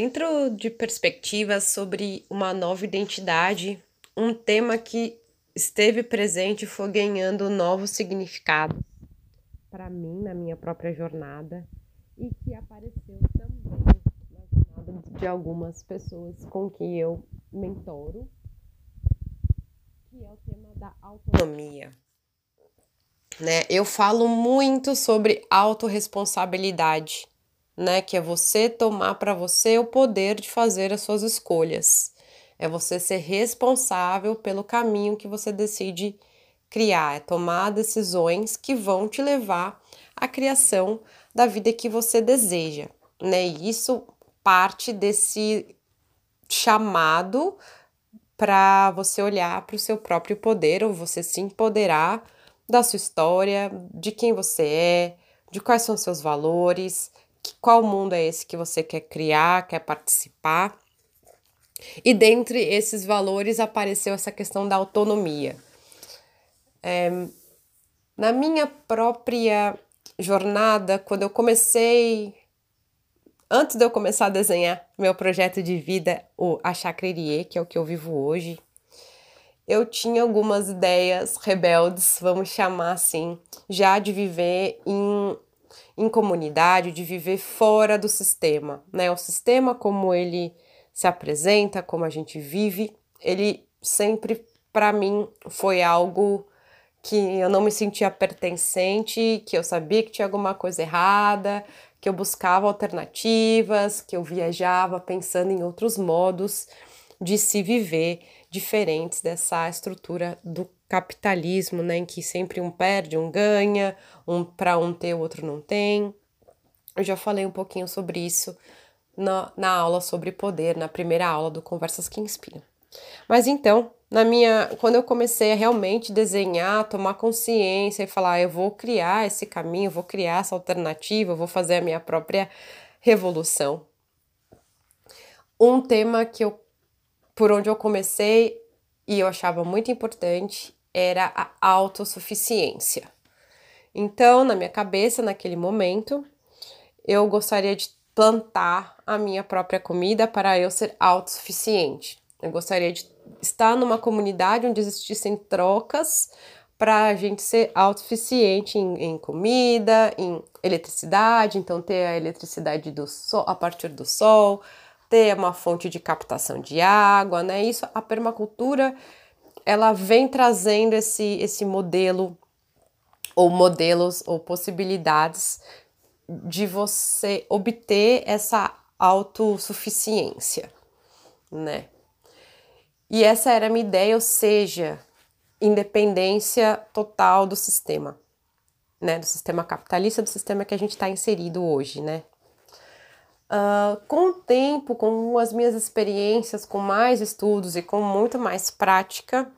Dentro de perspectivas sobre uma nova identidade, um tema que esteve presente foi ganhando novos significados para mim na minha própria jornada e que apareceu também na jornada de algumas pessoas com que eu mentoro, que é o tema da autonomia né? Eu falo muito sobre autorresponsabilidade, né? Que é você tomar para você o poder de fazer as suas escolhas. É você ser responsável pelo caminho que você decide criar, é tomar decisões que vão te levar à criação da vida que você deseja, né? E isso parte desse chamado para você olhar para o seu próprio poder ou você se empoderar da sua história, de quem você é, de quais são seus valores, qual mundo é esse que você quer criar, quer participar. E dentre esses valores apareceu essa questão da autonomia. É, na minha própria jornada, quando eu comecei, antes de eu começar a desenhar meu projeto de vida, o A que é o que eu vivo hoje, eu tinha algumas ideias rebeldes, vamos chamar assim, já de viver em, em comunidade, de viver fora do sistema, né? O sistema como ele se apresenta, como a gente vive, ele sempre para mim foi algo que eu não me sentia pertencente, que eu sabia que tinha alguma coisa errada, que eu buscava alternativas, que eu viajava pensando em outros modos de se viver diferentes dessa estrutura do capitalismo, né, em que sempre um perde, um ganha, um para um ter, o outro não tem. Eu já falei um pouquinho sobre isso na, na aula sobre poder, na primeira aula do Conversas que Inspiram. Mas então, na minha, quando eu comecei a realmente desenhar, tomar consciência e falar, ah, eu vou criar esse caminho, vou criar essa alternativa, vou fazer a minha própria revolução. Um tema que eu por onde eu comecei e eu achava muito importante era a autossuficiência. Então, na minha cabeça, naquele momento, eu gostaria de plantar a minha própria comida para eu ser autossuficiente. Eu gostaria de estar numa comunidade onde existissem trocas para a gente ser autossuficiente em, em, comida, em eletricidade, então ter a eletricidade do sol, a partir do sol, ter uma fonte de captação de água, né? Isso a permacultura ela vem trazendo esse esse modelo ou modelos ou possibilidades de você obter essa autossuficiência, né? E essa era a minha ideia, ou seja, independência total do sistema, né? Do sistema capitalista, do sistema que a gente está inserido hoje, né? Uh, com o tempo, com as minhas experiências, com mais estudos e com muito mais prática,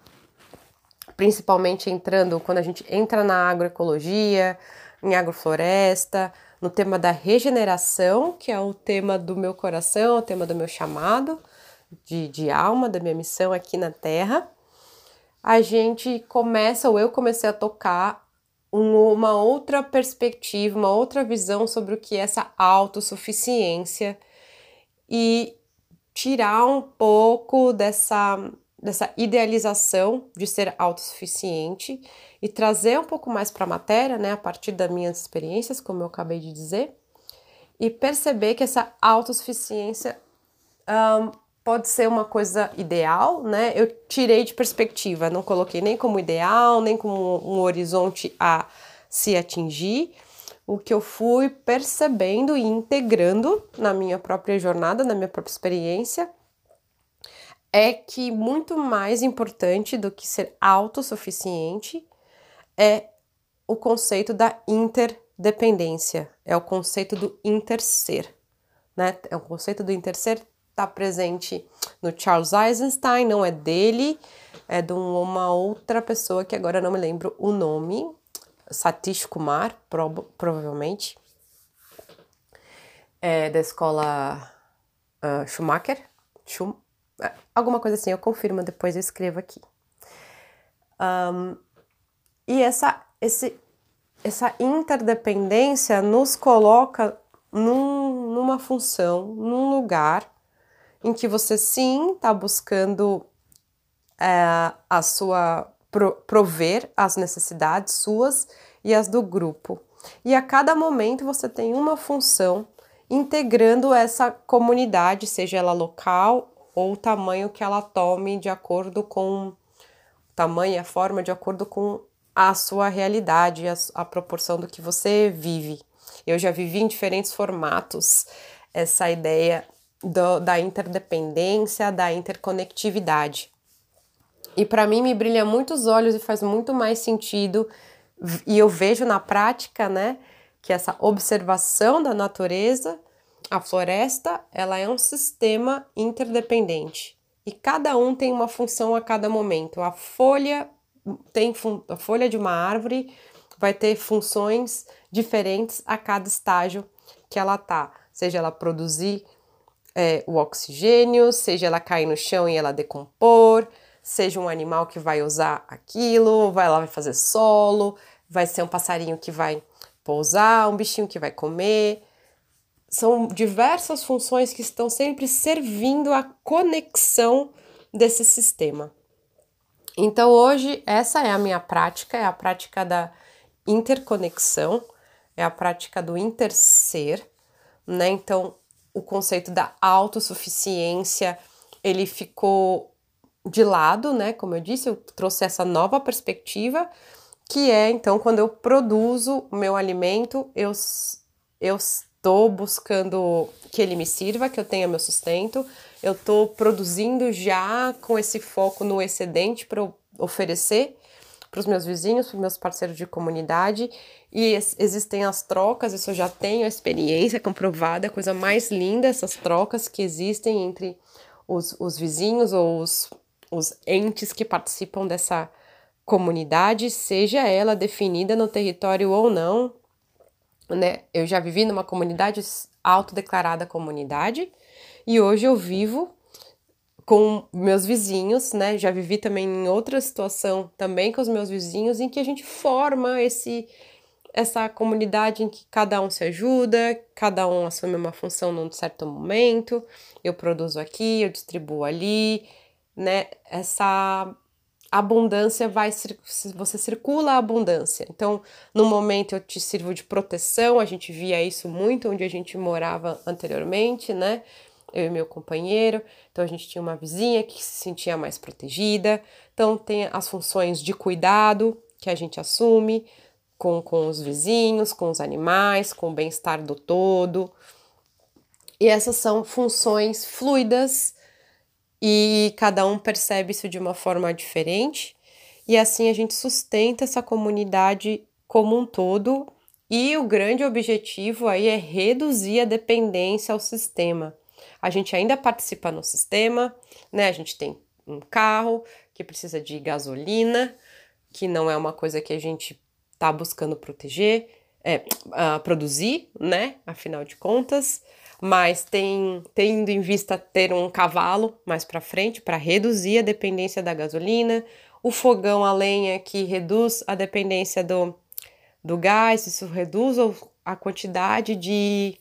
principalmente entrando quando a gente entra na agroecologia, em agrofloresta, no tema da regeneração, que é o tema do meu coração, o tema do meu chamado de, de alma, da minha missão aqui na Terra, a gente começa, ou eu comecei a tocar uma outra perspectiva, uma outra visão sobre o que é essa autossuficiência e tirar um pouco dessa, dessa idealização de ser autossuficiente e trazer um pouco mais para a matéria, né, a partir das minhas experiências, como eu acabei de dizer, e perceber que essa autossuficiência um, pode ser uma coisa ideal, né? Eu tirei de perspectiva, não coloquei nem como ideal, nem como um horizonte a se atingir. O que eu fui percebendo e integrando na minha própria jornada, na minha própria experiência, é que muito mais importante do que ser autossuficiente é o conceito da interdependência, é o conceito do interser, né? É o conceito do interser está presente no Charles Eisenstein, não é dele, é de uma outra pessoa que agora não me lembro o nome, Satish Kumar, provavelmente, é da escola uh, Schumacher, Schum alguma coisa assim, eu confirmo, depois eu escrevo aqui. Um, e essa, esse, essa interdependência nos coloca num, numa função, num lugar em que você sim está buscando é, a sua pro, prover as necessidades suas e as do grupo. E a cada momento você tem uma função integrando essa comunidade, seja ela local ou o tamanho que ela tome de acordo com o tamanho e a forma de acordo com a sua realidade, a, a proporção do que você vive. Eu já vivi em diferentes formatos essa ideia do, da interdependência, da interconectividade. E para mim me brilha muito os olhos e faz muito mais sentido e eu vejo na prática, né, que essa observação da natureza, a floresta, ela é um sistema interdependente e cada um tem uma função a cada momento. A folha tem a folha de uma árvore vai ter funções diferentes a cada estágio que ela tá, seja ela produzir é, o oxigênio, seja ela cair no chão e ela decompor, seja um animal que vai usar aquilo, vai lá vai fazer solo, vai ser um passarinho que vai pousar, um bichinho que vai comer. São diversas funções que estão sempre servindo à conexão desse sistema. Então hoje essa é a minha prática, é a prática da interconexão, é a prática do interser, né? Então o conceito da autossuficiência, ele ficou de lado, né? Como eu disse, eu trouxe essa nova perspectiva, que é então quando eu produzo o meu alimento, eu, eu estou buscando que ele me sirva, que eu tenha meu sustento, eu estou produzindo já com esse foco no excedente para oferecer para os meus vizinhos, para os meus parceiros de comunidade, e existem as trocas, isso eu já tenho experiência comprovada, a coisa mais linda, essas trocas que existem entre os, os vizinhos ou os os entes que participam dessa comunidade, seja ela definida no território ou não, né? Eu já vivi numa comunidade autodeclarada comunidade e hoje eu vivo com meus vizinhos, né? Já vivi também em outra situação também com os meus vizinhos em que a gente forma esse essa comunidade em que cada um se ajuda, cada um assume uma função num certo momento. Eu produzo aqui, eu distribuo ali, né? Essa abundância vai você circula a abundância. Então, no momento eu te sirvo de proteção, a gente via isso muito onde a gente morava anteriormente, né? Eu e meu companheiro. Então a gente tinha uma vizinha que se sentia mais protegida. Então tem as funções de cuidado que a gente assume com, com os vizinhos, com os animais, com o bem-estar do todo. E essas são funções fluidas e cada um percebe isso de uma forma diferente, e assim a gente sustenta essa comunidade como um todo. E o grande objetivo aí é reduzir a dependência ao sistema. A gente ainda participa no sistema, né? A gente tem um carro que precisa de gasolina, que não é uma coisa que a gente está buscando proteger, é, uh, produzir, né? Afinal de contas mas tem tendo em vista ter um cavalo mais para frente para reduzir a dependência da gasolina, o fogão a lenha que reduz a dependência do, do gás, isso reduz a quantidade de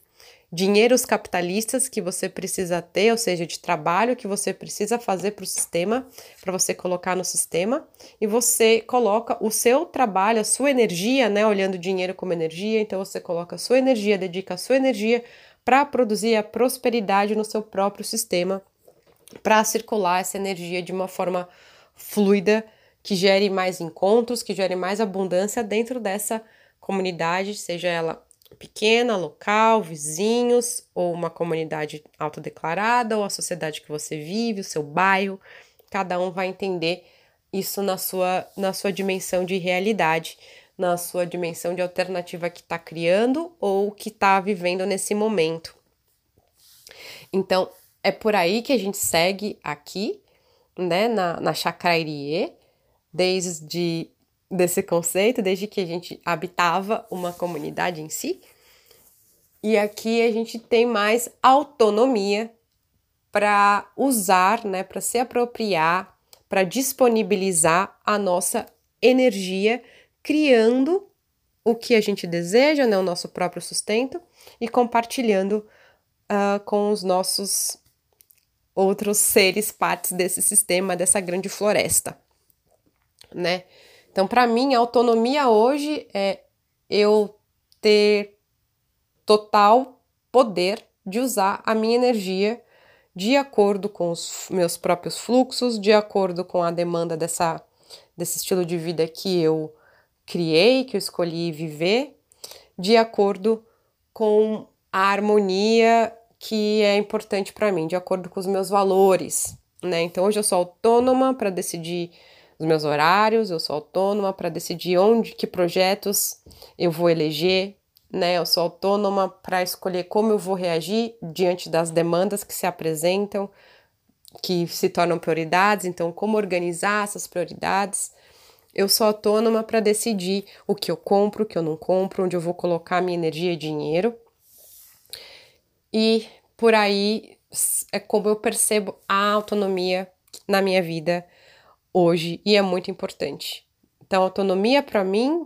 dinheiros capitalistas que você precisa ter, ou seja, de trabalho que você precisa fazer para o sistema, para você colocar no sistema, e você coloca o seu trabalho, a sua energia, né, olhando dinheiro como energia, então você coloca a sua energia, dedica a sua energia para produzir a prosperidade no seu próprio sistema, para circular essa energia de uma forma fluida, que gere mais encontros, que gere mais abundância dentro dessa comunidade, seja ela pequena, local, vizinhos, ou uma comunidade autodeclarada, ou a sociedade que você vive, o seu bairro, cada um vai entender isso na sua, na sua dimensão de realidade na sua dimensão de alternativa que está criando ou que está vivendo nesse momento. Então, é por aí que a gente segue aqui, né, na, na Chakrairie, desde desse conceito, desde que a gente habitava uma comunidade em si. E aqui a gente tem mais autonomia para usar, né, para se apropriar, para disponibilizar a nossa energia criando o que a gente deseja, né, o nosso próprio sustento, e compartilhando uh, com os nossos outros seres partes desse sistema, dessa grande floresta, né? Então, para mim, a autonomia hoje é eu ter total poder de usar a minha energia de acordo com os meus próprios fluxos, de acordo com a demanda dessa, desse estilo de vida que eu criei, que eu escolhi viver, de acordo com a harmonia que é importante para mim, de acordo com os meus valores, né? Então hoje eu sou autônoma para decidir os meus horários, eu sou autônoma para decidir onde, que projetos eu vou eleger, né? Eu sou autônoma para escolher como eu vou reagir diante das demandas que se apresentam, que se tornam prioridades, então como organizar essas prioridades. Eu sou autônoma para decidir o que eu compro, o que eu não compro, onde eu vou colocar minha energia e dinheiro. E por aí é como eu percebo a autonomia na minha vida hoje e é muito importante. Então, autonomia para mim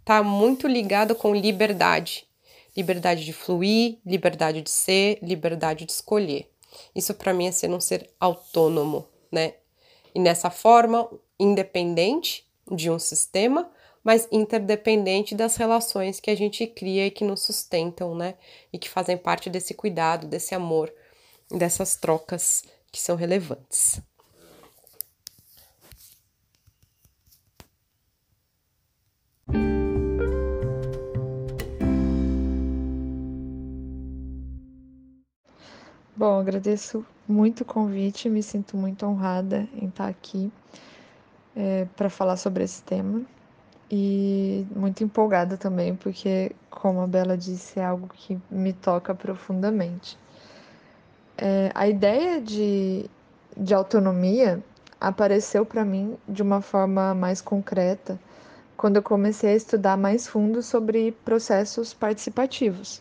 está muito ligado com liberdade. Liberdade de fluir, liberdade de ser, liberdade de escolher. Isso para mim é ser um ser autônomo, né? E nessa forma, independente de um sistema, mas interdependente das relações que a gente cria e que nos sustentam, né? E que fazem parte desse cuidado, desse amor, dessas trocas que são relevantes. Bom, agradeço muito o convite, me sinto muito honrada em estar aqui é, para falar sobre esse tema e muito empolgada também, porque, como a Bela disse, é algo que me toca profundamente. É, a ideia de, de autonomia apareceu para mim de uma forma mais concreta quando eu comecei a estudar mais fundo sobre processos participativos.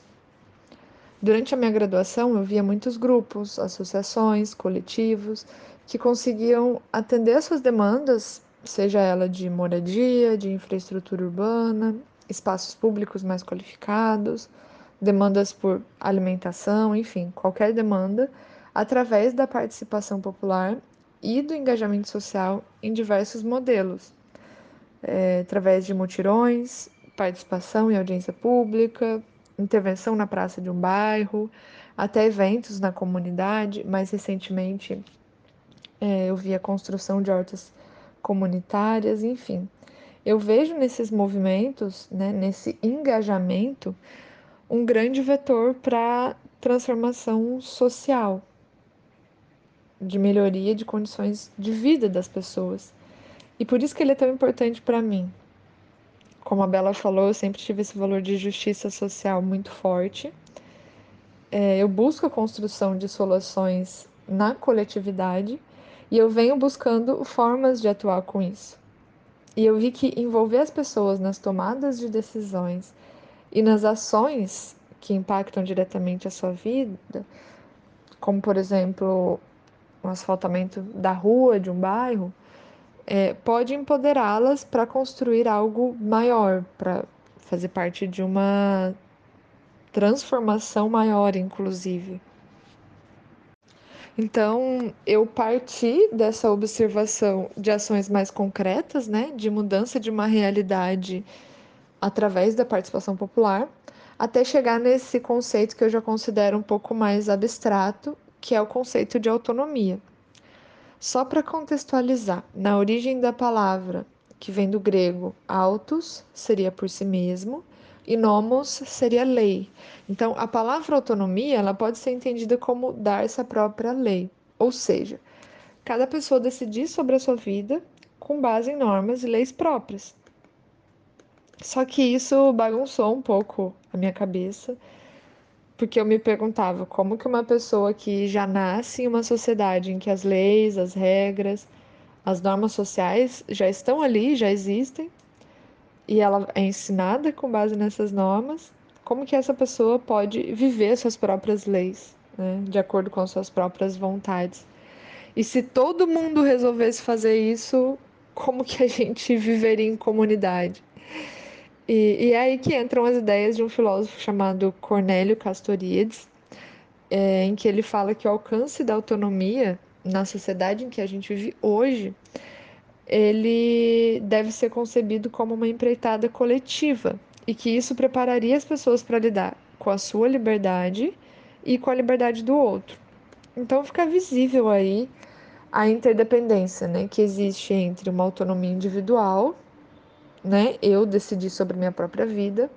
Durante a minha graduação, eu via muitos grupos, associações, coletivos que conseguiam atender às suas demandas, seja ela de moradia, de infraestrutura urbana, espaços públicos mais qualificados, demandas por alimentação, enfim, qualquer demanda, através da participação popular e do engajamento social em diversos modelos, é, através de mutirões, participação em audiência pública, intervenção na praça de um bairro, até eventos na comunidade. Mais recentemente, é, eu vi a construção de hortas comunitárias, enfim. Eu vejo nesses movimentos, né, nesse engajamento, um grande vetor para transformação social, de melhoria de condições de vida das pessoas. E por isso que ele é tão importante para mim, como a Bela falou, eu sempre tive esse valor de justiça social muito forte. É, eu busco a construção de soluções na coletividade e eu venho buscando formas de atuar com isso. E eu vi que envolver as pessoas nas tomadas de decisões e nas ações que impactam diretamente a sua vida, como por exemplo o asfaltamento da rua de um bairro, é, pode empoderá-las para construir algo maior, para fazer parte de uma transformação maior, inclusive. Então, eu parti dessa observação de ações mais concretas, né, de mudança de uma realidade através da participação popular, até chegar nesse conceito que eu já considero um pouco mais abstrato, que é o conceito de autonomia. Só para contextualizar, na origem da palavra, que vem do grego autos, seria por si mesmo, e nomos seria lei. Então, a palavra autonomia ela pode ser entendida como dar essa própria lei, ou seja, cada pessoa decidir sobre a sua vida com base em normas e leis próprias. Só que isso bagunçou um pouco a minha cabeça porque eu me perguntava como que uma pessoa que já nasce em uma sociedade em que as leis, as regras, as normas sociais já estão ali, já existem, e ela é ensinada com base nessas normas, como que essa pessoa pode viver suas próprias leis, né, de acordo com suas próprias vontades. E se todo mundo resolvesse fazer isso, como que a gente viveria em comunidade? E, e é aí que entram as ideias de um filósofo chamado Cornélio Castoriadis, é, em que ele fala que o alcance da autonomia na sociedade em que a gente vive hoje, ele deve ser concebido como uma empreitada coletiva e que isso prepararia as pessoas para lidar com a sua liberdade e com a liberdade do outro. Então fica visível aí a interdependência, né, que existe entre uma autonomia individual, né, eu decidir sobre minha própria vida,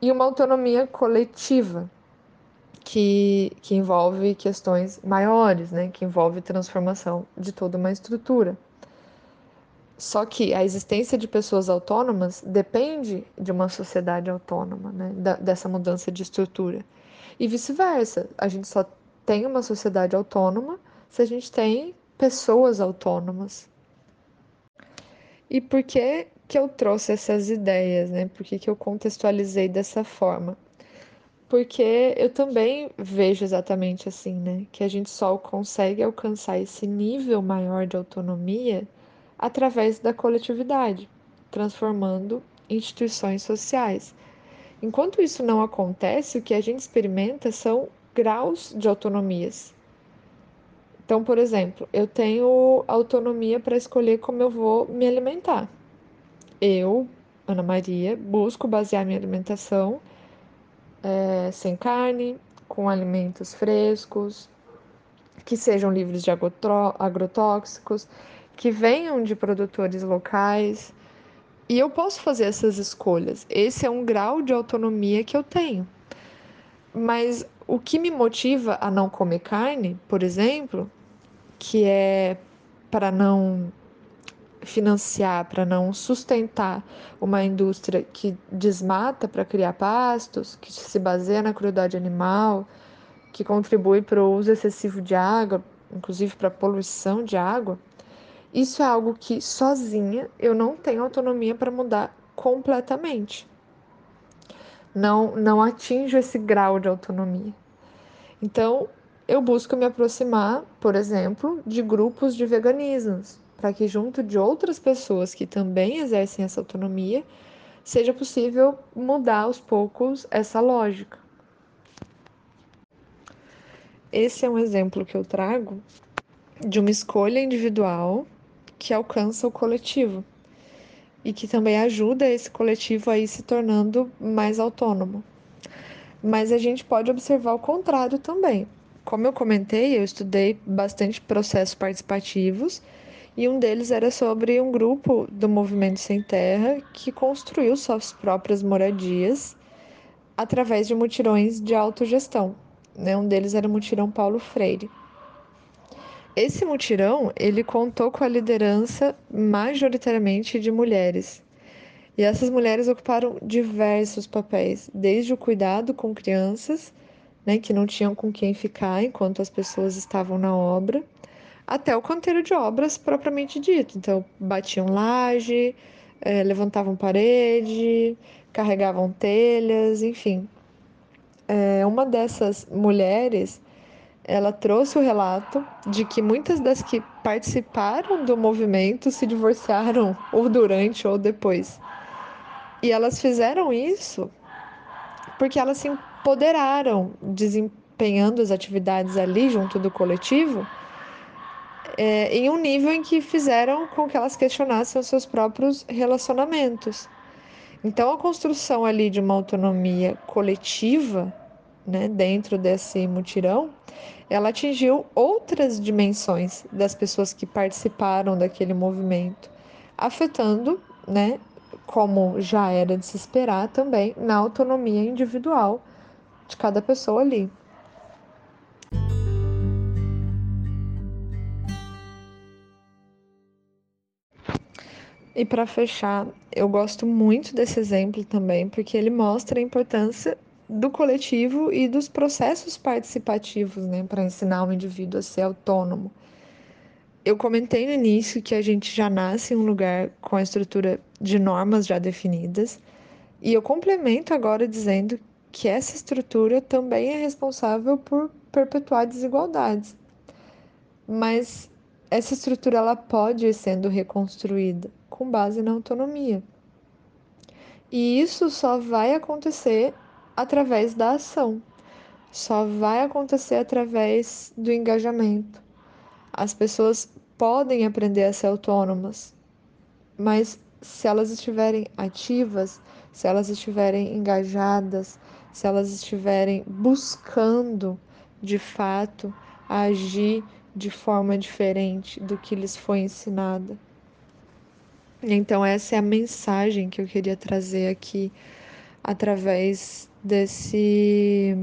e uma autonomia coletiva, que, que envolve questões maiores, né, que envolve transformação de toda uma estrutura. Só que a existência de pessoas autônomas depende de uma sociedade autônoma, né, da, dessa mudança de estrutura. E vice-versa, a gente só tem uma sociedade autônoma se a gente tem pessoas autônomas. E por que, que eu trouxe essas ideias, né? Por que, que eu contextualizei dessa forma? Porque eu também vejo exatamente assim, né? Que a gente só consegue alcançar esse nível maior de autonomia através da coletividade, transformando instituições sociais. Enquanto isso não acontece, o que a gente experimenta são graus de autonomias. Então, por exemplo, eu tenho autonomia para escolher como eu vou me alimentar. Eu, Ana Maria, busco basear minha alimentação é, sem carne, com alimentos frescos, que sejam livres de agrotóxicos, que venham de produtores locais. E eu posso fazer essas escolhas. Esse é um grau de autonomia que eu tenho. Mas o que me motiva a não comer carne, por exemplo, que é para não financiar, para não sustentar uma indústria que desmata para criar pastos, que se baseia na crueldade animal, que contribui para o uso excessivo de água, inclusive para a poluição de água, isso é algo que sozinha eu não tenho autonomia para mudar completamente. Não, não atinjo esse grau de autonomia. Então, eu busco me aproximar, por exemplo, de grupos de veganismos, para que, junto de outras pessoas que também exercem essa autonomia, seja possível mudar aos poucos essa lógica. Esse é um exemplo que eu trago de uma escolha individual que alcança o coletivo e que também ajuda esse coletivo a ir se tornando mais autônomo. Mas a gente pode observar o contrário também. Como eu comentei, eu estudei bastante processos participativos e um deles era sobre um grupo do Movimento Sem Terra que construiu suas próprias moradias através de mutirões de autogestão. Né? Um deles era o mutirão Paulo Freire. Esse mutirão, ele contou com a liderança majoritariamente de mulheres. E essas mulheres ocuparam diversos papéis, desde o cuidado com crianças, né, que não tinham com quem ficar enquanto as pessoas estavam na obra, até o canteiro de obras propriamente dito. Então, batiam laje, é, levantavam parede, carregavam telhas, enfim. É, uma dessas mulheres ela trouxe o relato de que muitas das que participaram do movimento se divorciaram ou durante ou depois. E elas fizeram isso porque elas se empoderaram, desempenhando as atividades ali junto do coletivo, é, em um nível em que fizeram com que elas questionassem os seus próprios relacionamentos. Então, a construção ali de uma autonomia coletiva, né, dentro desse mutirão, ela atingiu outras dimensões das pessoas que participaram daquele movimento, afetando, né, como já era de se esperar também, na autonomia individual de cada pessoa ali. E para fechar, eu gosto muito desse exemplo também, porque ele mostra a importância do coletivo e dos processos participativos, né, para ensinar o indivíduo a ser autônomo. Eu comentei no início que a gente já nasce em um lugar com a estrutura de normas já definidas, e eu complemento agora dizendo que essa estrutura também é responsável por perpetuar desigualdades. Mas essa estrutura ela pode ir sendo reconstruída com base na autonomia. E isso só vai acontecer através da ação, só vai acontecer através do engajamento. As pessoas podem aprender a ser autônomas, mas se elas estiverem ativas, se elas estiverem engajadas, se elas estiverem buscando de fato agir de forma diferente do que lhes foi ensinada. Então, essa é a mensagem que eu queria trazer aqui através desse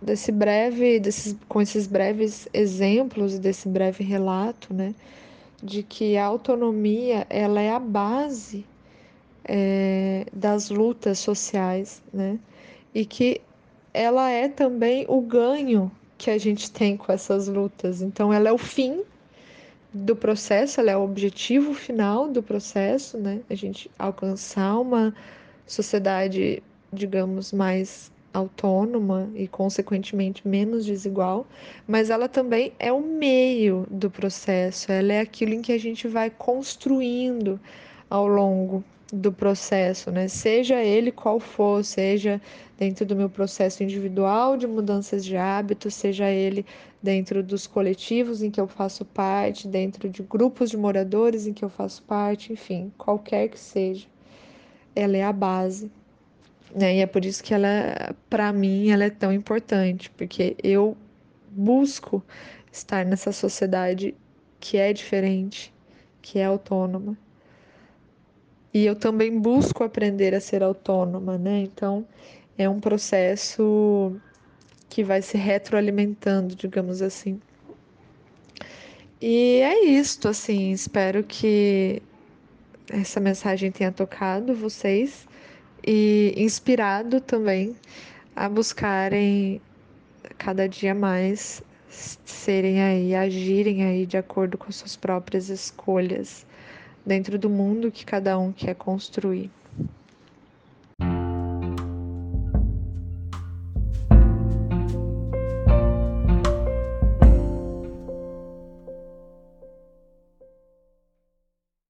desse breve desses, com esses breves exemplos desse breve relato né de que a autonomia ela é a base é, das lutas sociais né e que ela é também o ganho que a gente tem com essas lutas então ela é o fim do processo, ela é o objetivo final do processo, né? A gente alcançar uma sociedade, digamos, mais autônoma e, consequentemente, menos desigual, mas ela também é o meio do processo, ela é aquilo em que a gente vai construindo ao longo do processo, né? Seja ele qual for, seja dentro do meu processo individual de mudanças de hábitos, seja ele dentro dos coletivos em que eu faço parte, dentro de grupos de moradores em que eu faço parte, enfim, qualquer que seja, ela é a base. Né? E é por isso que ela, para mim, ela é tão importante, porque eu busco estar nessa sociedade que é diferente, que é autônoma, e eu também busco aprender a ser autônoma, né? Então, é um processo que vai se retroalimentando, digamos assim. E é isto, assim, espero que essa mensagem tenha tocado vocês e inspirado também a buscarem cada dia mais serem aí, agirem aí de acordo com suas próprias escolhas dentro do mundo que cada um quer construir.